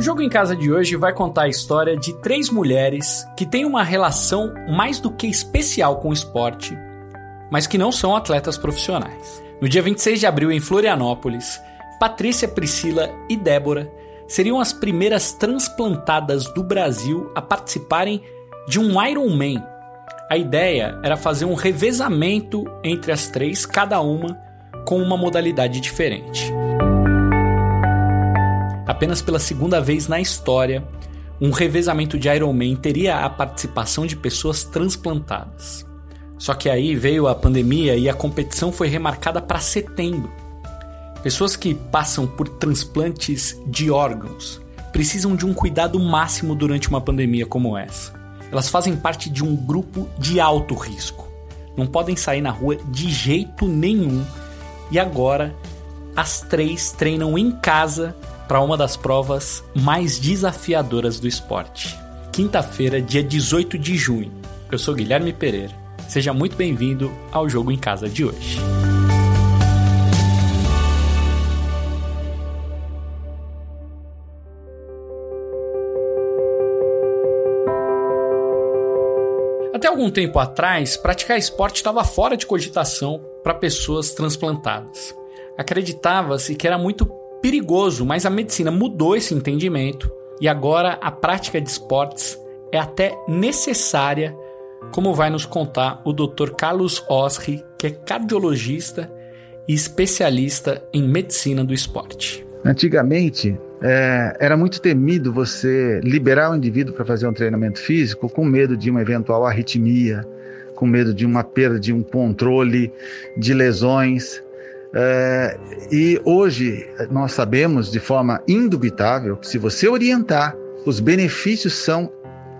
O jogo em casa de hoje vai contar a história de três mulheres que têm uma relação mais do que especial com o esporte, mas que não são atletas profissionais. No dia 26 de abril, em Florianópolis, Patrícia, Priscila e Débora seriam as primeiras transplantadas do Brasil a participarem de um Ironman. A ideia era fazer um revezamento entre as três, cada uma com uma modalidade diferente. Apenas pela segunda vez na história, um revezamento de Ironman teria a participação de pessoas transplantadas. Só que aí veio a pandemia e a competição foi remarcada para setembro. Pessoas que passam por transplantes de órgãos precisam de um cuidado máximo durante uma pandemia como essa. Elas fazem parte de um grupo de alto risco. Não podem sair na rua de jeito nenhum. E agora, as três treinam em casa para uma das provas mais desafiadoras do esporte. Quinta-feira, dia 18 de junho. Eu sou Guilherme Pereira. Seja muito bem-vindo ao Jogo em Casa de hoje. Até algum tempo atrás, praticar esporte estava fora de cogitação para pessoas transplantadas. Acreditava-se que era muito perigoso, mas a medicina mudou esse entendimento e agora a prática de esportes é até necessária, como vai nos contar o Dr. Carlos Osri, que é cardiologista e especialista em medicina do esporte. Antigamente, é, era muito temido você liberar o indivíduo para fazer um treinamento físico com medo de uma eventual arritmia, com medo de uma perda de um controle, de lesões. É, e hoje nós sabemos de forma indubitável que se você orientar, os benefícios são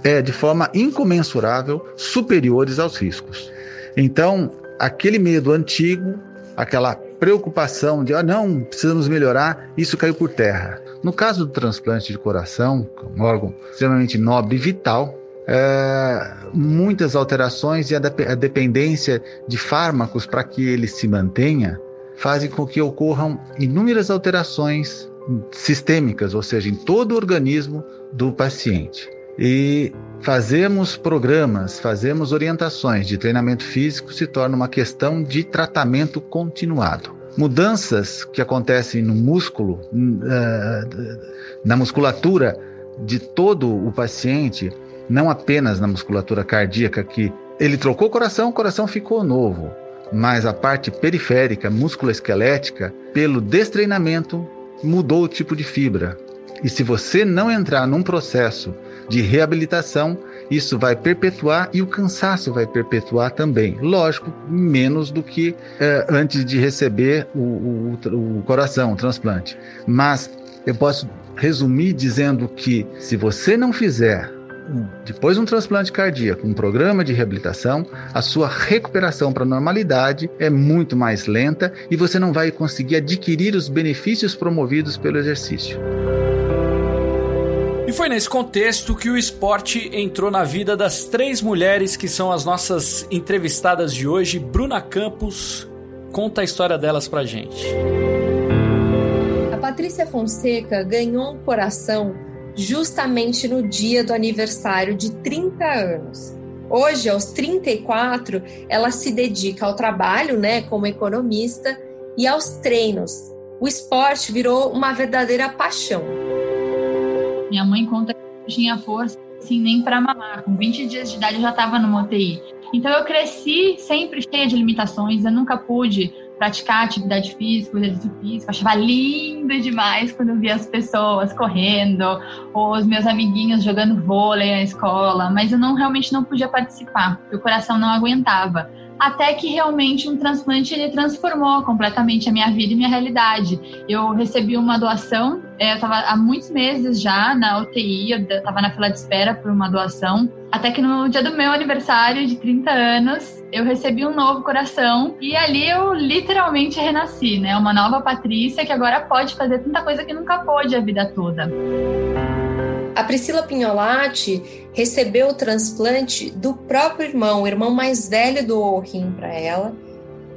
é, de forma incomensurável superiores aos riscos. Então, aquele medo antigo, aquela preocupação de ah, não, precisamos melhorar, isso caiu por terra. No caso do transplante de coração, um órgão extremamente nobre e vital, é, muitas alterações e a, a dependência de fármacos para que ele se mantenha fazem com que ocorram inúmeras alterações sistêmicas, ou seja, em todo o organismo do paciente. E fazemos programas, fazemos orientações de treinamento físico se torna uma questão de tratamento continuado. Mudanças que acontecem no músculo, na musculatura de todo o paciente, não apenas na musculatura cardíaca, que ele trocou o coração, o coração ficou novo mas a parte periférica, musculoesquelética, pelo destreinamento, mudou o tipo de fibra. E se você não entrar num processo de reabilitação, isso vai perpetuar e o cansaço vai perpetuar também. Lógico, menos do que eh, antes de receber o, o, o coração, o transplante. Mas eu posso resumir dizendo que se você não fizer depois de um transplante cardíaco, um programa de reabilitação, a sua recuperação para a normalidade é muito mais lenta e você não vai conseguir adquirir os benefícios promovidos pelo exercício. E foi nesse contexto que o esporte entrou na vida das três mulheres que são as nossas entrevistadas de hoje. Bruna Campos conta a história delas pra gente. A Patrícia Fonseca ganhou um coração justamente no dia do aniversário de 30 anos. Hoje, aos 34, ela se dedica ao trabalho, né, como economista e aos treinos. O esporte virou uma verdadeira paixão. Minha mãe conta que não tinha força assim nem para mamar. Com 20 dias de idade eu já estava no UTI. Então eu cresci sempre cheia de limitações, eu nunca pude praticar atividade física, exercício físico. achava lindo demais quando eu via as pessoas correndo, ou os meus amiguinhos jogando vôlei na escola, mas eu não realmente não podia participar, porque o coração não aguentava até que realmente um transplante ele transformou completamente a minha vida e minha realidade. Eu recebi uma doação, eu estava há muitos meses já na UTI, eu estava na fila de espera por uma doação, até que no dia do meu aniversário de 30 anos, eu recebi um novo coração e ali eu literalmente renasci, né? Uma nova Patrícia que agora pode fazer tanta coisa que nunca pôde a vida toda. A Priscila Pignolati recebeu o transplante do próprio irmão, o irmão mais velho doou o rim para ela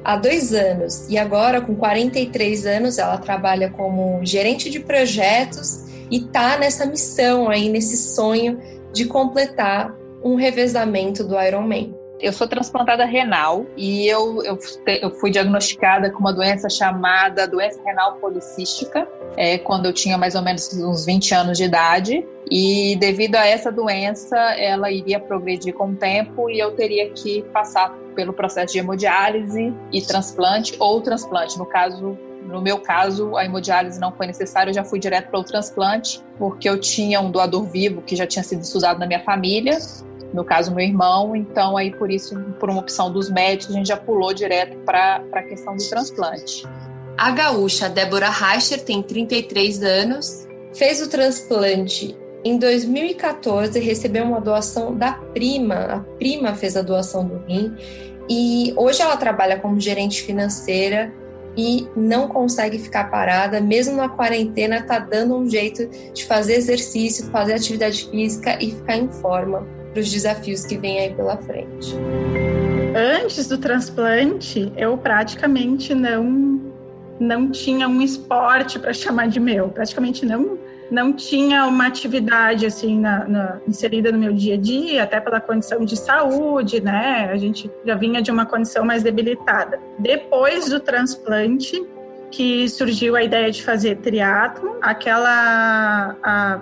há dois anos. E agora, com 43 anos, ela trabalha como gerente de projetos e tá nessa missão aí, nesse sonho de completar um revezamento do Ironman. Eu sou transplantada renal e eu, eu, eu, fui diagnosticada com uma doença chamada doença renal policística, é, quando eu tinha mais ou menos uns 20 anos de idade. E devido a essa doença, ela iria progredir com o tempo e eu teria que passar pelo processo de hemodiálise e transplante ou transplante. No caso, no meu caso, a hemodiálise não foi necessária, eu já fui direto para o transplante, porque eu tinha um doador vivo que já tinha sido estudado na minha família, no caso, meu irmão, então aí por isso, por uma opção dos médicos, a gente já pulou direto para a questão do transplante. A gaúcha Débora Reicher tem 33 anos, fez o transplante em 2014, recebeu uma doação da prima, a prima fez a doação do rim, e hoje ela trabalha como gerente financeira e não consegue ficar parada, mesmo na quarentena, tá dando um jeito de fazer exercício, fazer atividade física e ficar em forma para os desafios que vêm aí pela frente. Antes do transplante, eu praticamente não não tinha um esporte para chamar de meu, praticamente não não tinha uma atividade assim na, na, inserida no meu dia a dia, até pela condição de saúde, né? A gente já vinha de uma condição mais debilitada. Depois do transplante, que surgiu a ideia de fazer triatlo, aquela a,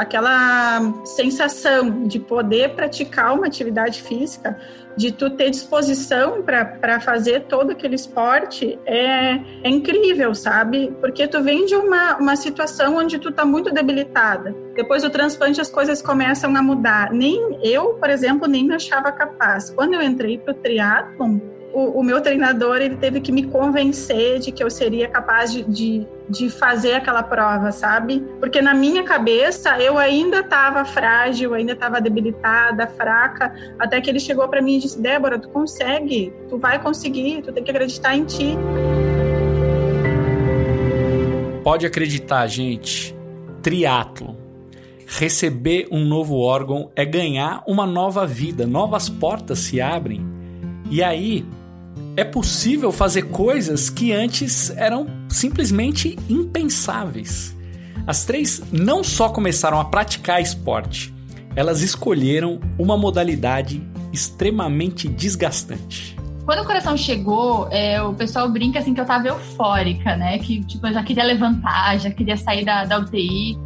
aquela sensação de poder praticar uma atividade física, de tu ter disposição para fazer todo aquele esporte, é, é, incrível, sabe? Porque tu vem de uma, uma situação onde tu tá muito debilitada. Depois do transplante as coisas começam a mudar. Nem eu, por exemplo, nem me achava capaz. Quando eu entrei para o triatlon, o, o, meu treinador ele teve que me convencer de que eu seria capaz de, de, de fazer aquela prova, sabe? Porque na minha cabeça eu ainda estava frágil, ainda estava debilitada, fraca, até que ele chegou para mim e disse: Débora, tu consegue, tu vai conseguir, tu tem que acreditar em ti. Pode acreditar, gente. Triatlo. Receber um novo órgão é ganhar uma nova vida, novas portas se abrem. E aí, é possível fazer coisas que antes eram simplesmente impensáveis. As três não só começaram a praticar esporte, elas escolheram uma modalidade extremamente desgastante. Quando o coração chegou, é, o pessoal brinca assim que eu tava eufórica, né? Que tipo, eu já queria levantar, já queria sair da, da UTI.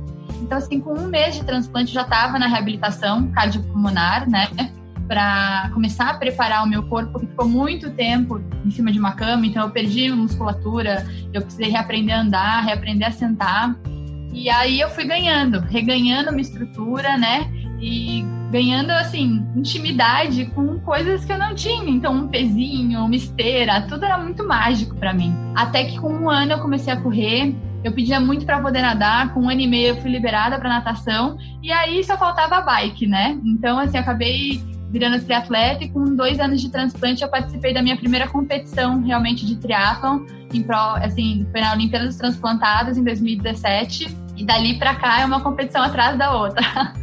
Então, assim, com um mês de transplante, já estava na reabilitação cardiopulmonar, né? Para começar a preparar o meu corpo, que ficou muito tempo em cima de uma cama, então eu perdi musculatura, eu precisei reaprender a andar, reaprender a sentar. E aí eu fui ganhando, reganhando uma estrutura, né? E ganhando, assim, intimidade com coisas que eu não tinha. Então, um pezinho, uma esteira, tudo era muito mágico para mim. Até que com um ano eu comecei a correr, eu pedia muito para poder nadar, com um ano e meio eu fui liberada para natação, e aí só faltava a bike, né? Então, assim, acabei virando triatleta e com dois anos de transplante eu participei da minha primeira competição realmente de triatlon, em pro, assim, foi na Olimpíada dos Transplantados em 2017 e dali para cá é uma competição atrás da outra.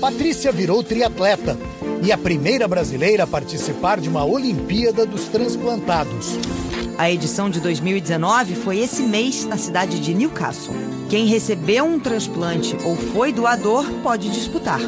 Patrícia virou triatleta e a primeira brasileira a participar de uma Olimpíada dos Transplantados. A edição de 2019 foi esse mês na cidade de Newcastle. Quem recebeu um transplante ou foi doador pode disputar.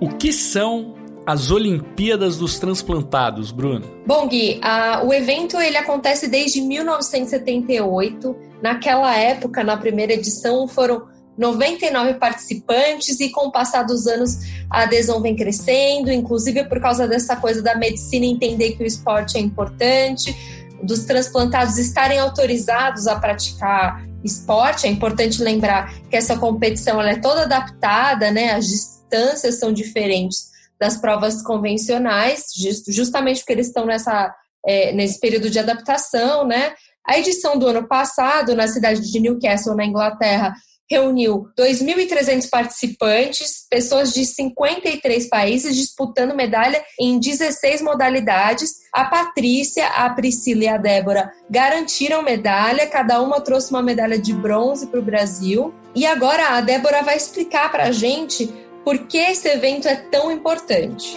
O que são as Olimpíadas dos Transplantados, Bruno? Bom, Gui, a, o evento ele acontece desde 1978. Naquela época, na primeira edição, foram 99 participantes e com o passar dos anos a adesão vem crescendo, inclusive por causa dessa coisa da medicina entender que o esporte é importante dos transplantados estarem autorizados a praticar esporte. É importante lembrar que essa competição ela é toda adaptada, né? As distâncias são diferentes das provas convencionais, justamente porque eles estão nessa, é, nesse período de adaptação, né? A edição do ano passado, na cidade de Newcastle, na Inglaterra, reuniu 2.300 participantes, pessoas de 53 países disputando medalha em 16 modalidades. A Patrícia, a Priscila e a Débora garantiram medalha, cada uma trouxe uma medalha de bronze para o Brasil. E agora a Débora vai explicar para a gente por que esse evento é tão importante.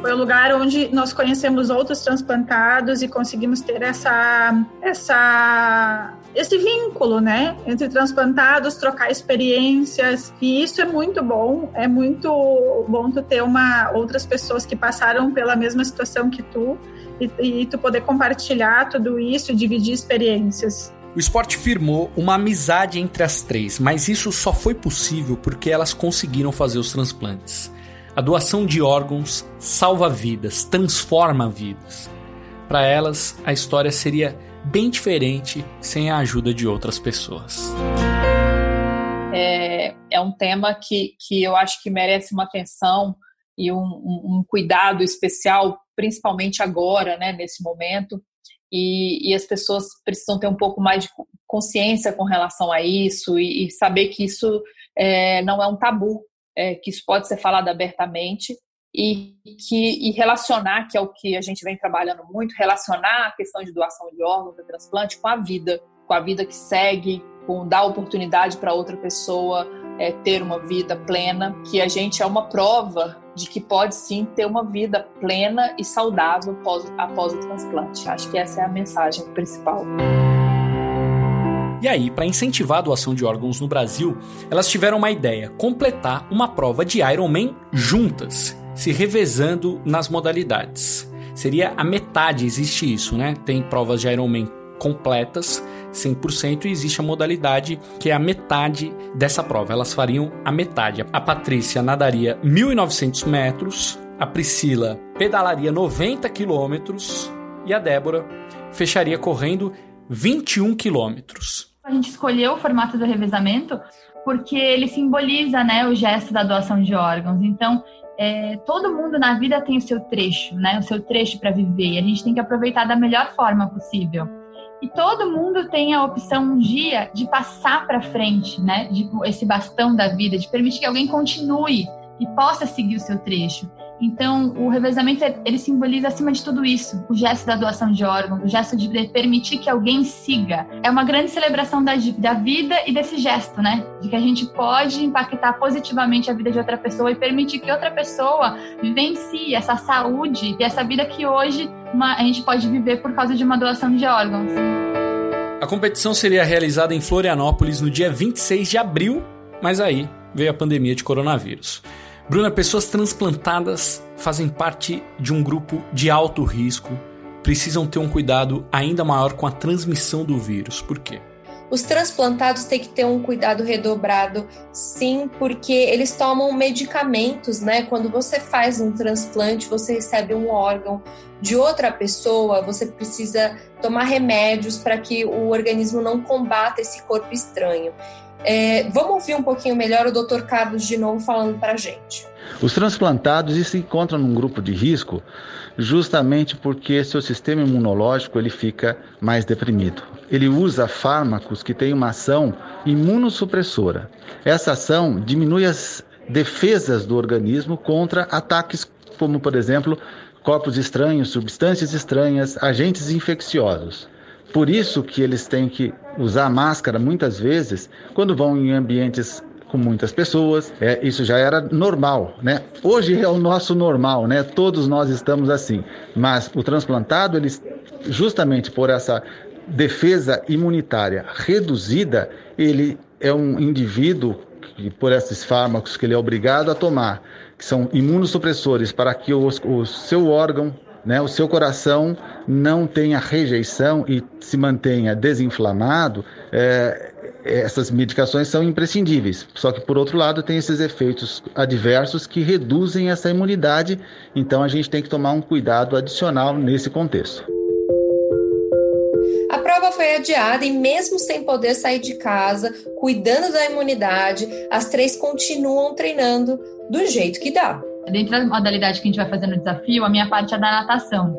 Foi o lugar onde nós conhecemos outros transplantados e conseguimos ter essa, essa esse vínculo, né, entre transplantados, trocar experiências, e isso é muito bom, é muito bom tu ter uma, outras pessoas que passaram pela mesma situação que tu, e, e tu poder compartilhar tudo isso, dividir experiências. O esporte firmou uma amizade entre as três, mas isso só foi possível porque elas conseguiram fazer os transplantes. A doação de órgãos salva vidas, transforma vidas. Para elas, a história seria bem diferente sem a ajuda de outras pessoas. É, é um tema que, que eu acho que merece uma atenção e um, um, um cuidado especial, principalmente agora, né, nesse momento. E, e, as pessoas precisam ter um pouco mais de consciência com relação a isso e, e saber que isso é, não é um tabu, é, que isso pode ser falado abertamente e que e relacionar, que é o que a gente vem trabalhando muito, relacionar a questão de doação de órgãos, de transplante com a vida, com a vida que segue, com dar oportunidade para outra pessoa é, ter uma vida plena, que a gente é uma prova de que pode sim ter uma vida plena e saudável após, após o transplante. Acho que essa é a mensagem principal. E aí, para incentivar a doação de órgãos no Brasil, elas tiveram uma ideia: completar uma prova de Ironman juntas se revezando nas modalidades. Seria a metade, existe isso, né? Tem provas de Ironman completas, 100%, e existe a modalidade que é a metade dessa prova. Elas fariam a metade. A Patrícia nadaria 1.900 metros, a Priscila pedalaria 90 quilômetros e a Débora fecharia correndo 21 quilômetros. A gente escolheu o formato do revezamento porque ele simboliza né, o gesto da doação de órgãos. Então, é, todo mundo na vida tem o seu trecho, né? O seu trecho para viver. E a gente tem que aproveitar da melhor forma possível. E todo mundo tem a opção um dia de passar para frente, né? De esse bastão da vida, de permitir que alguém continue e possa seguir o seu trecho. Então, o revezamento ele simboliza acima de tudo isso, o gesto da doação de órgãos, o gesto de permitir que alguém siga. É uma grande celebração da, da vida e desse gesto, né? De que a gente pode impactar positivamente a vida de outra pessoa e permitir que outra pessoa vivencie essa saúde e essa vida que hoje uma, a gente pode viver por causa de uma doação de órgãos. A competição seria realizada em Florianópolis no dia 26 de abril, mas aí veio a pandemia de coronavírus. Bruna, pessoas transplantadas fazem parte de um grupo de alto risco, precisam ter um cuidado ainda maior com a transmissão do vírus. Por quê? Os transplantados têm que ter um cuidado redobrado, sim, porque eles tomam medicamentos, né? Quando você faz um transplante, você recebe um órgão de outra pessoa, você precisa tomar remédios para que o organismo não combata esse corpo estranho. É, vamos ouvir um pouquinho melhor o Dr. Carlos de novo falando para a gente. Os transplantados se encontram num grupo de risco justamente porque seu sistema imunológico ele fica mais deprimido. Ele usa fármacos que têm uma ação imunossupressora. Essa ação diminui as defesas do organismo contra ataques como, por exemplo, corpos estranhos, substâncias estranhas, agentes infecciosos. Por isso que eles têm que usar máscara muitas vezes quando vão em ambientes com muitas pessoas. É, isso já era normal, né? Hoje é o nosso normal, né? Todos nós estamos assim. Mas o transplantado, ele justamente por essa defesa imunitária reduzida, ele é um indivíduo que, por esses fármacos que ele é obrigado a tomar, que são imunossupressores para que o, o seu órgão né, o seu coração não tenha rejeição e se mantenha desinflamado, é, essas medicações são imprescindíveis. Só que, por outro lado, tem esses efeitos adversos que reduzem essa imunidade, então a gente tem que tomar um cuidado adicional nesse contexto. A prova foi adiada e, mesmo sem poder sair de casa, cuidando da imunidade, as três continuam treinando do jeito que dá. Dentro da modalidade que a gente vai fazer no desafio, a minha parte é da natação.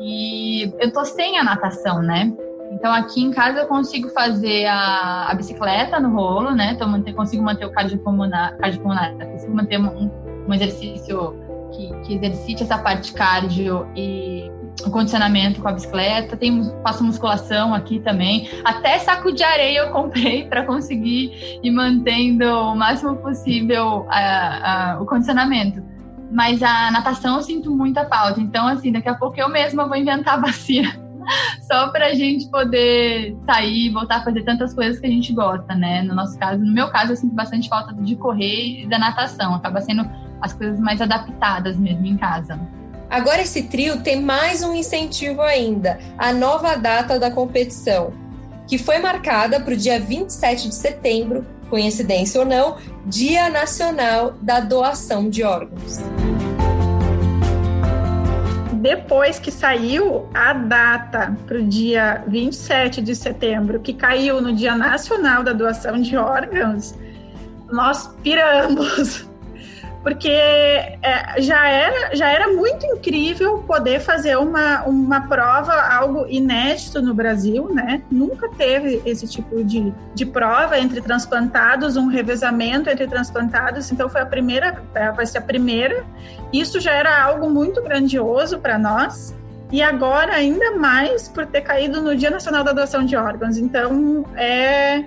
E eu tô sem a natação, né? Então aqui em casa eu consigo fazer a, a bicicleta no rolo, né? Então manter, consigo manter o cardiopulmonar, cardiopulmonar consigo manter um, um exercício que, que exercite essa parte cardio e o condicionamento com a bicicleta, tem, faço musculação aqui também. Até saco de areia eu comprei para conseguir ir mantendo o máximo possível a, a, o condicionamento. mas a natação eu sinto muita falta. Então, assim, daqui a pouco eu mesma vou inventar a bacia só pra gente poder sair e voltar a fazer tantas coisas que a gente gosta, né? No nosso caso, no meu caso, eu sinto bastante falta de correr e da natação. Acaba sendo as coisas mais adaptadas mesmo em casa. Agora esse trio tem mais um incentivo ainda, a nova data da competição, que foi marcada para o dia 27 de setembro, coincidência ou não, Dia Nacional da Doação de Órgãos. Depois que saiu a data para o dia 27 de setembro, que caiu no Dia Nacional da Doação de Órgãos, nós piramos porque é, já, era, já era muito incrível poder fazer uma, uma prova, algo inédito no Brasil, né? Nunca teve esse tipo de, de prova entre transplantados, um revezamento entre transplantados, então foi a primeira, vai ser a primeira. Isso já era algo muito grandioso para nós. E agora, ainda mais por ter caído no Dia Nacional da Doação de Órgãos. Então, é,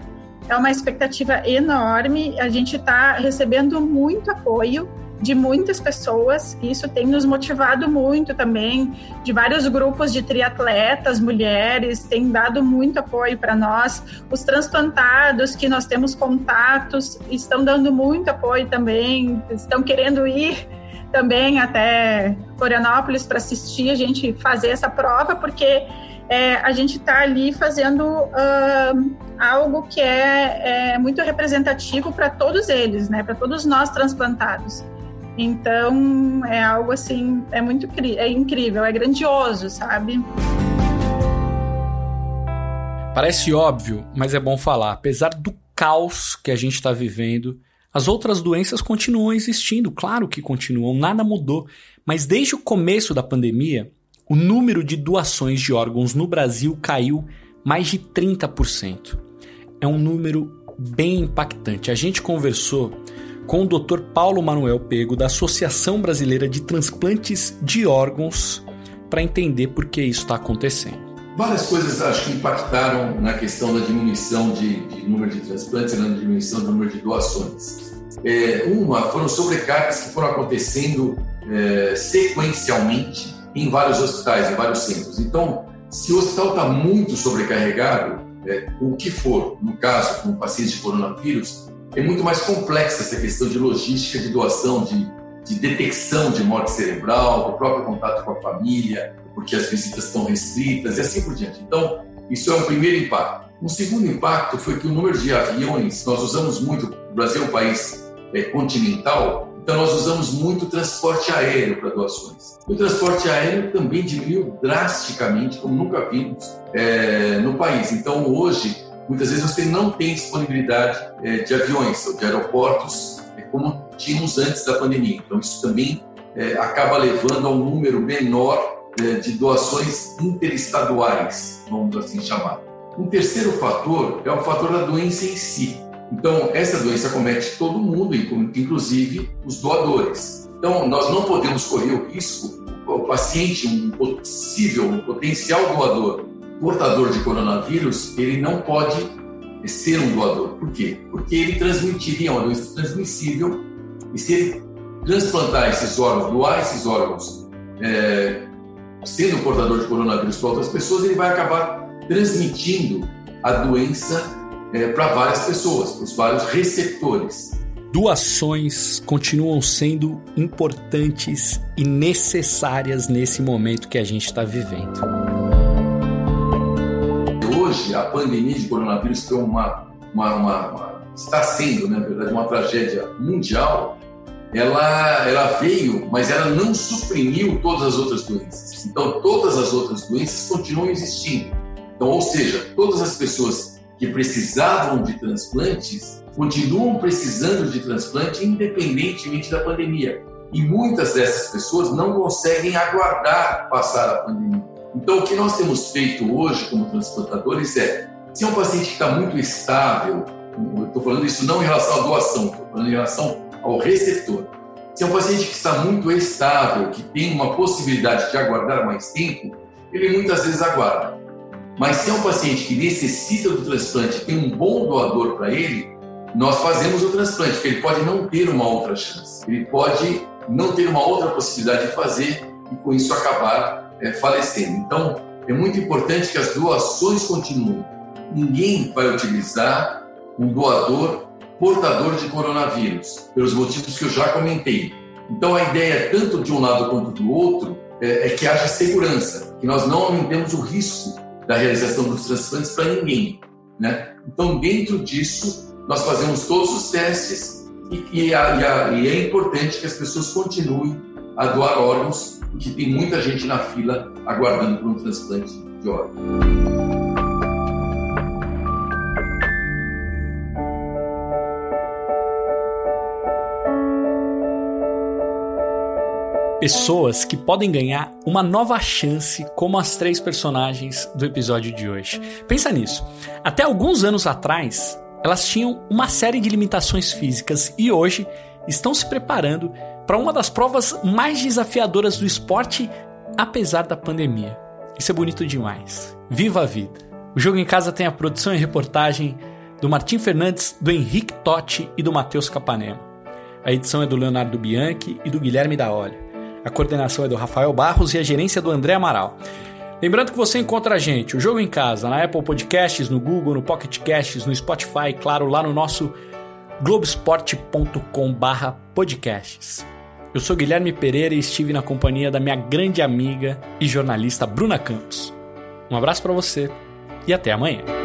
é uma expectativa enorme. A gente está recebendo muito apoio de muitas pessoas, isso tem nos motivado muito também, de vários grupos de triatletas, mulheres, tem dado muito apoio para nós. Os transplantados, que nós temos contatos, estão dando muito apoio também, estão querendo ir também até Florianópolis para assistir a gente fazer essa prova, porque é, a gente está ali fazendo uh, algo que é, é muito representativo para todos eles, né? Para todos nós transplantados. Então é algo assim, é muito é incrível, é grandioso, sabe? Parece óbvio, mas é bom falar. Apesar do caos que a gente está vivendo, as outras doenças continuam existindo, claro que continuam, nada mudou. Mas desde o começo da pandemia, o número de doações de órgãos no Brasil caiu mais de 30%. É um número bem impactante. A gente conversou com o Dr. Paulo Manuel Pego, da Associação Brasileira de Transplantes de Órgãos, para entender por que isso está acontecendo. Várias coisas acho que impactaram na questão da diminuição de, de número de transplantes na diminuição do número de doações. É, uma foram sobrecargas que foram acontecendo é, sequencialmente em vários hospitais, em vários centros. Então, se o hospital está muito sobrecarregado, é, o que for, no caso com pacientes de coronavírus, é muito mais complexa essa questão de logística de doação, de, de detecção de morte cerebral, do próprio contato com a família, porque as visitas estão restritas e assim por diante. Então, isso é um primeiro impacto. Um segundo impacto foi que o número de aviões, nós usamos muito, o Brasil é um país é, continental, então nós usamos muito transporte aéreo para doações. O transporte aéreo também diminuiu drasticamente, como nunca vimos é, no país. Então hoje muitas vezes você não tem disponibilidade é, de aviões ou de aeroportos é, como tínhamos antes da pandemia. Então, isso também é, acaba levando a um número menor de doações interestaduais, vamos assim chamar. Um terceiro fator é o fator da doença em si. Então, essa doença comete todo mundo, inclusive os doadores. Então, nós não podemos correr o risco, o paciente, um possível, um potencial doador, portador de coronavírus, ele não pode ser um doador. Por quê? Porque ele transmitiria uma doença transmissível e se ele transplantar esses órgãos, doar esses órgãos, é, sendo portador de coronavírus para outras pessoas, ele vai acabar transmitindo a doença é, para várias pessoas, para os vários receptores. Doações continuam sendo importantes e necessárias nesse momento que a gente está vivendo hoje a pandemia de coronavírus foi uma, uma, uma, uma está sendo, né, na verdade, uma tragédia mundial, ela, ela veio, mas ela não suprimiu todas as outras doenças. Então, todas as outras doenças continuam existindo. Então, ou seja, todas as pessoas que precisavam de transplantes continuam precisando de transplante independentemente da pandemia. E muitas dessas pessoas não conseguem aguardar passar a pandemia. Então, o que nós temos feito hoje como transplantadores é, se é um paciente que está muito estável, estou falando isso não em relação à doação, estou falando em relação ao receptor. Se é um paciente que está muito estável, que tem uma possibilidade de aguardar mais tempo, ele muitas vezes aguarda. Mas se é um paciente que necessita do transplante, tem um bom doador para ele, nós fazemos o transplante, porque ele pode não ter uma outra chance. Ele pode não ter uma outra possibilidade de fazer e com isso acabar é, falecendo. Então, é muito importante que as doações continuem. Ninguém vai utilizar um doador portador de coronavírus, pelos motivos que eu já comentei. Então, a ideia, tanto de um lado quanto do outro, é, é que haja segurança, que nós não aumentemos o risco da realização dos transplantes para ninguém. Né? Então, dentro disso, nós fazemos todos os testes e, e, a, e, é importante que as pessoas continuem a doar órgãos, porque tem muita gente na fila aguardando por um transplante de órgãos. Pessoas que podem ganhar uma nova chance, como as três personagens do episódio de hoje. Pensa nisso. Até alguns anos atrás, elas tinham uma série de limitações físicas e hoje estão se preparando para uma das provas mais desafiadoras do esporte, apesar da pandemia. Isso é bonito demais. Viva a vida! O Jogo em Casa tem a produção e reportagem do Martim Fernandes, do Henrique Totti e do Matheus Capanema. A edição é do Leonardo Bianchi e do Guilherme da Olha. A coordenação é do Rafael Barros e a gerência do André Amaral. Lembrando que você encontra a gente, o Jogo em Casa, na Apple Podcasts, no Google, no Pocket Casts, no Spotify, claro, lá no nosso globesport.com podcasts. Eu sou Guilherme Pereira e estive na companhia da minha grande amiga e jornalista Bruna Campos. Um abraço para você e até amanhã.